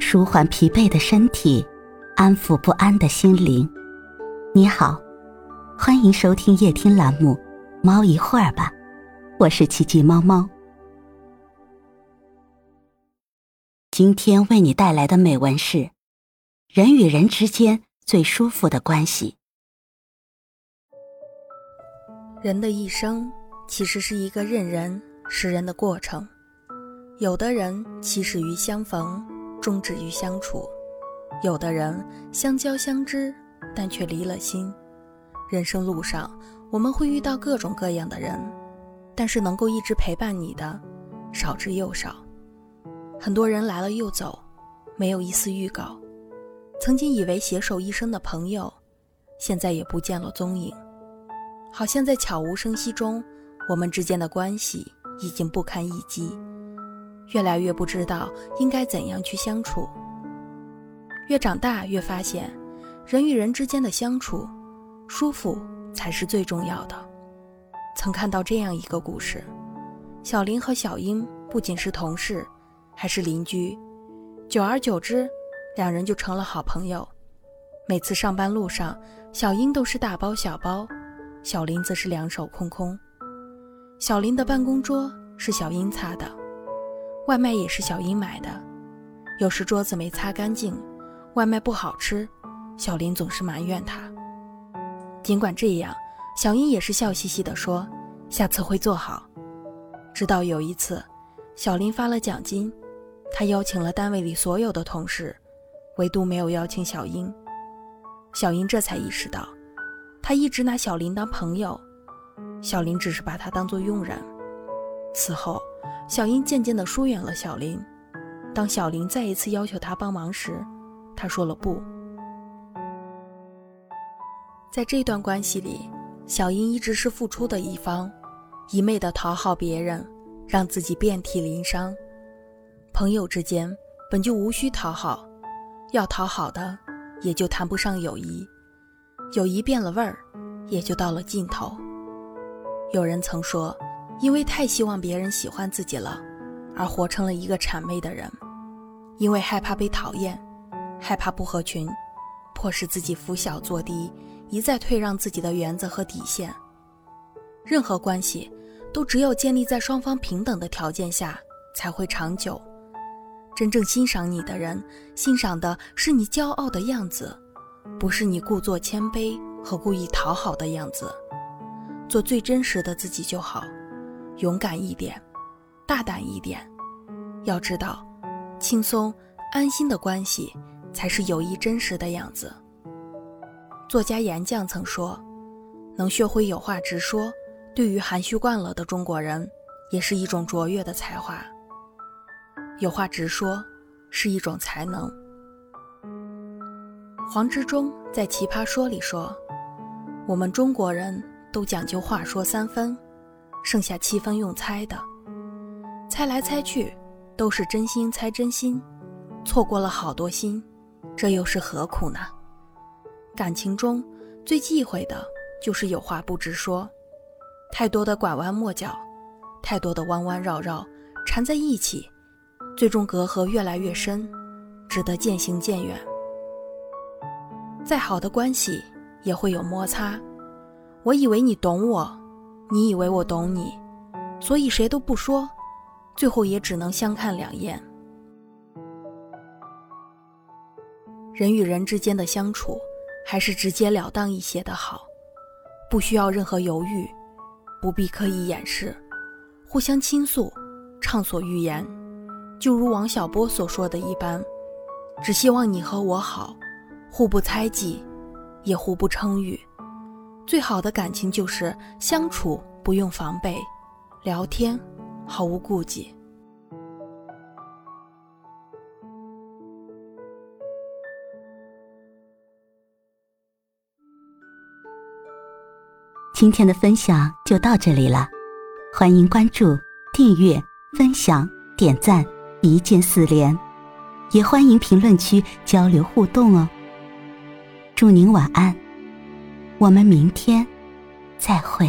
舒缓疲惫的身体，安抚不安的心灵。你好，欢迎收听夜听栏目《猫一会儿吧》，我是奇迹猫猫。今天为你带来的美文是：人与人之间最舒服的关系。人的一生其实是一个认人识人的过程，有的人起始于相逢，终止于相处；有的人相交相知，但却离了心。人生路上，我们会遇到各种各样的人，但是能够一直陪伴你的，少之又少。很多人来了又走，没有一丝预告。曾经以为携手一生的朋友，现在也不见了踪影。好像在悄无声息中，我们之间的关系已经不堪一击，越来越不知道应该怎样去相处。越长大越发现，人与人之间的相处，舒服才是最重要的。曾看到这样一个故事：小林和小英不仅是同事，还是邻居，久而久之，两人就成了好朋友。每次上班路上，小英都是大包小包。小林则是两手空空。小林的办公桌是小英擦的，外卖也是小英买的。有时桌子没擦干净，外卖不好吃，小林总是埋怨他。尽管这样，小英也是笑嘻嘻地说：“下次会做好。”直到有一次，小林发了奖金，他邀请了单位里所有的同事，唯独没有邀请小英。小英这才意识到。他一直拿小林当朋友，小林只是把他当做佣人。此后，小英渐渐地疏远了小林。当小林再一次要求他帮忙时，他说了不。在这段关系里，小英一直是付出的一方，一昧的讨好别人，让自己遍体鳞伤。朋友之间本就无需讨好，要讨好的，也就谈不上友谊。友谊变了味儿，也就到了尽头。有人曾说，因为太希望别人喜欢自己了，而活成了一个谄媚的人；因为害怕被讨厌，害怕不合群，迫使自己俯小作低，一再退让自己的原则和底线。任何关系，都只有建立在双方平等的条件下，才会长久。真正欣赏你的人，欣赏的是你骄傲的样子。不是你故作谦卑和故意讨好的样子，做最真实的自己就好，勇敢一点，大胆一点。要知道，轻松安心的关系才是友谊真实的样子。作家严绛曾说：“能学会有话直说，对于含蓄惯了的中国人，也是一种卓越的才华。有话直说是一种才能。”黄执中在《奇葩说》里说：“我们中国人都讲究话说三分，剩下七分用猜的，猜来猜去都是真心猜真心，错过了好多心，这又是何苦呢？感情中最忌讳的就是有话不直说，太多的拐弯抹角，太多的弯弯绕绕缠在一起，最终隔阂越来越深，只得渐行渐远。”再好的关系也会有摩擦，我以为你懂我，你以为我懂你，所以谁都不说，最后也只能相看两厌。人与人之间的相处，还是直截了当一些的好，不需要任何犹豫，不必刻意掩饰，互相倾诉，畅所欲言，就如王小波所说的一般，只希望你和我好。互不猜忌，也互不称誉。最好的感情就是相处不用防备，聊天毫无顾忌。今天的分享就到这里了，欢迎关注、订阅、分享、点赞，一键四连，也欢迎评论区交流互动哦。祝您晚安，我们明天再会。